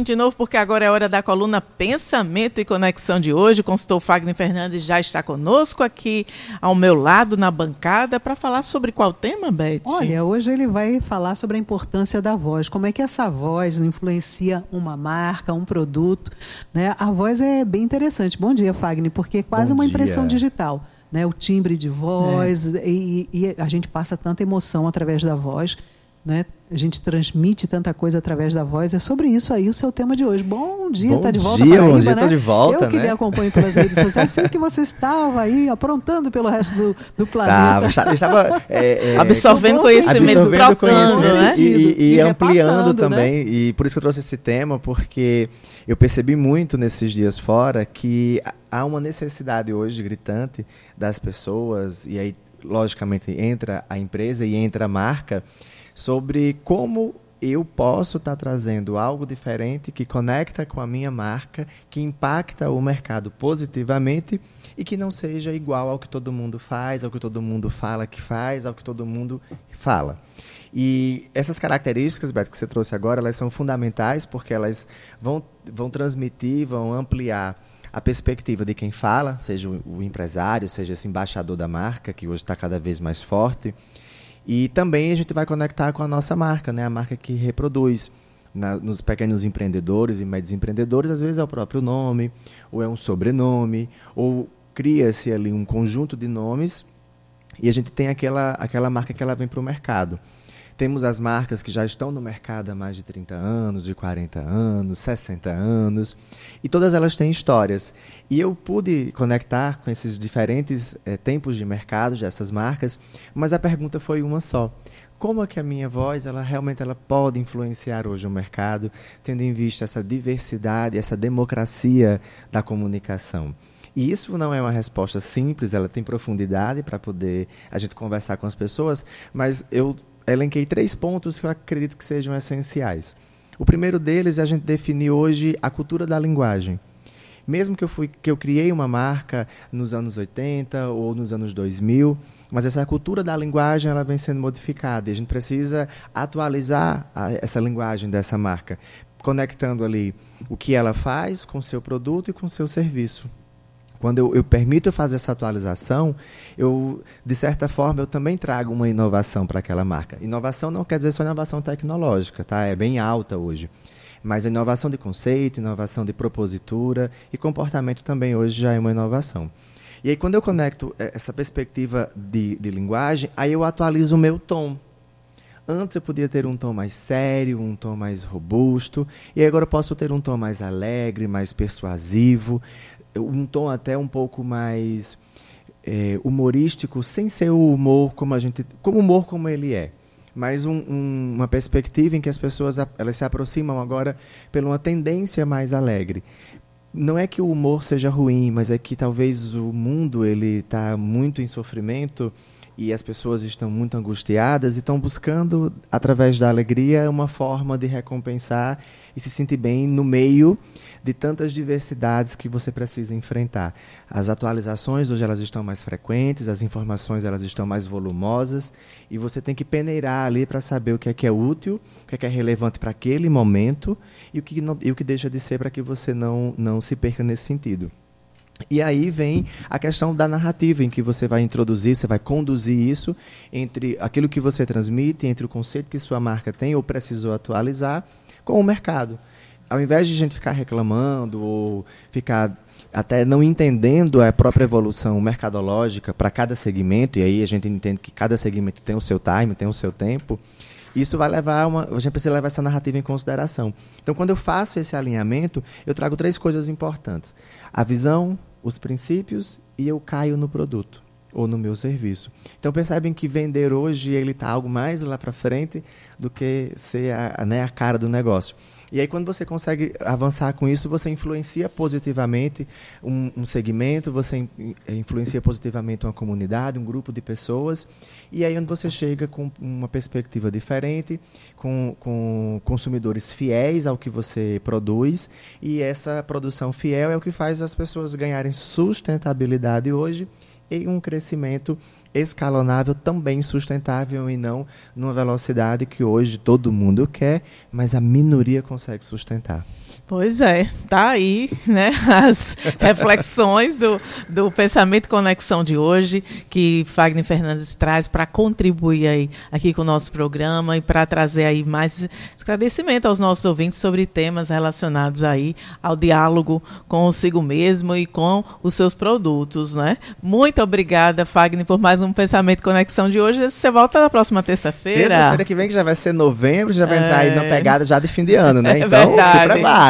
de novo, porque agora é hora da coluna Pensamento e Conexão de hoje. O consultor Fagner Fernandes já está conosco aqui ao meu lado na bancada para falar sobre qual tema, Beth? Olha, hoje ele vai falar sobre a importância da voz, como é que essa voz influencia uma marca, um produto. Né? A voz é bem interessante. Bom dia, Fagner, porque é quase Bom uma dia. impressão digital. Né? O timbre de voz, é. e, e a gente passa tanta emoção através da voz né? A gente transmite tanta coisa através da voz. É sobre isso aí o seu tema de hoje. Bom dia, está de volta dia, Paraíba, bom dia, né? de volta, Eu que né? lhe acompanho pelas redes sociais, sei que você estava aí aprontando pelo resto do, do planeta. Tava, estava é, é, absorvendo conhecimento, absorvendo trocando, conhecimento né? e, e, e ampliando né? também. Né? E por isso que eu trouxe esse tema, porque eu percebi muito nesses dias fora que há uma necessidade hoje gritante das pessoas, e aí, logicamente, entra a empresa e entra a marca, sobre como eu posso estar tá trazendo algo diferente que conecta com a minha marca, que impacta o mercado positivamente e que não seja igual ao que todo mundo faz, ao que todo mundo fala que faz, ao que todo mundo fala. E essas características, Beto, que você trouxe agora, elas são fundamentais porque elas vão, vão transmitir, vão ampliar a perspectiva de quem fala, seja o empresário, seja esse embaixador da marca, que hoje está cada vez mais forte, e também a gente vai conectar com a nossa marca, né? a marca que reproduz. Na, nos pequenos empreendedores e médios empreendedores, às vezes é o próprio nome, ou é um sobrenome, ou cria-se ali um conjunto de nomes e a gente tem aquela, aquela marca que ela vem para o mercado. Temos as marcas que já estão no mercado há mais de 30 anos, de 40 anos, 60 anos, e todas elas têm histórias. E eu pude conectar com esses diferentes é, tempos de mercado dessas marcas, mas a pergunta foi uma só. Como é que a minha voz, ela realmente ela pode influenciar hoje o mercado, tendo em vista essa diversidade, essa democracia da comunicação? E isso não é uma resposta simples, ela tem profundidade para poder a gente conversar com as pessoas, mas eu elenquei três pontos que eu acredito que sejam essenciais. O primeiro deles é a gente definir hoje a cultura da linguagem. Mesmo que eu, fui, que eu criei uma marca nos anos 80 ou nos anos 2000, mas essa cultura da linguagem ela vem sendo modificada e a gente precisa atualizar a, essa linguagem dessa marca, conectando ali o que ela faz com seu produto e com seu serviço. Quando eu, eu permito fazer essa atualização, eu, de certa forma, eu também trago uma inovação para aquela marca. Inovação não quer dizer só inovação tecnológica, tá? É bem alta hoje. Mas a inovação de conceito, inovação de propositura e comportamento também hoje já é uma inovação. E aí, quando eu conecto eh, essa perspectiva de, de linguagem, aí eu atualizo o meu tom. Antes eu podia ter um tom mais sério, um tom mais robusto, e agora eu posso ter um tom mais alegre, mais persuasivo, um tom até um pouco mais é, humorístico, sem ser o humor como a gente, como humor como ele é, mas um, um, uma perspectiva em que as pessoas elas se aproximam agora pela uma tendência mais alegre. Não é que o humor seja ruim, mas é que talvez o mundo ele está muito em sofrimento e as pessoas estão muito angustiadas e estão buscando através da alegria uma forma de recompensar e se sentir bem no meio de tantas diversidades que você precisa enfrentar. As atualizações hoje elas estão mais frequentes, as informações elas estão mais volumosas e você tem que peneirar ali para saber o que é que é útil, o que é que é relevante para aquele momento e o que não, e o que deixa de ser para que você não não se perca nesse sentido. E aí vem a questão da narrativa, em que você vai introduzir, você vai conduzir isso entre aquilo que você transmite, entre o conceito que sua marca tem ou precisou atualizar com o mercado. Ao invés de a gente ficar reclamando ou ficar até não entendendo a própria evolução mercadológica para cada segmento, e aí a gente entende que cada segmento tem o seu time, tem o seu tempo, isso vai levar uma. A gente precisa levar essa narrativa em consideração. Então, quando eu faço esse alinhamento, eu trago três coisas importantes: a visão, os princípios e eu caio no produto ou no meu serviço. Então percebem que vender hoje ele está algo mais lá para frente do que ser a, né, a cara do negócio. E aí, quando você consegue avançar com isso, você influencia positivamente um, um segmento, você eh, influencia positivamente uma comunidade, um grupo de pessoas. E aí, onde você chega com uma perspectiva diferente, com, com consumidores fiéis ao que você produz. E essa produção fiel é o que faz as pessoas ganharem sustentabilidade hoje e um crescimento escalonável, também sustentável e não numa velocidade que hoje todo mundo quer, mas a minoria consegue sustentar. Pois é, tá aí, né, as reflexões do, do pensamento conexão de hoje que Fagner Fernandes traz para contribuir aí aqui com o nosso programa e para trazer aí mais esclarecimento aos nossos ouvintes sobre temas relacionados aí ao diálogo consigo mesmo e com os seus produtos, né? Muito obrigada, Fagner, por mais um pensamento conexão de hoje. Você volta na próxima terça-feira. Terça-feira que vem que já vai ser novembro, já vai é... entrar aí na é. pegada já de fim de ano, né? Então, é verdade. se prepare.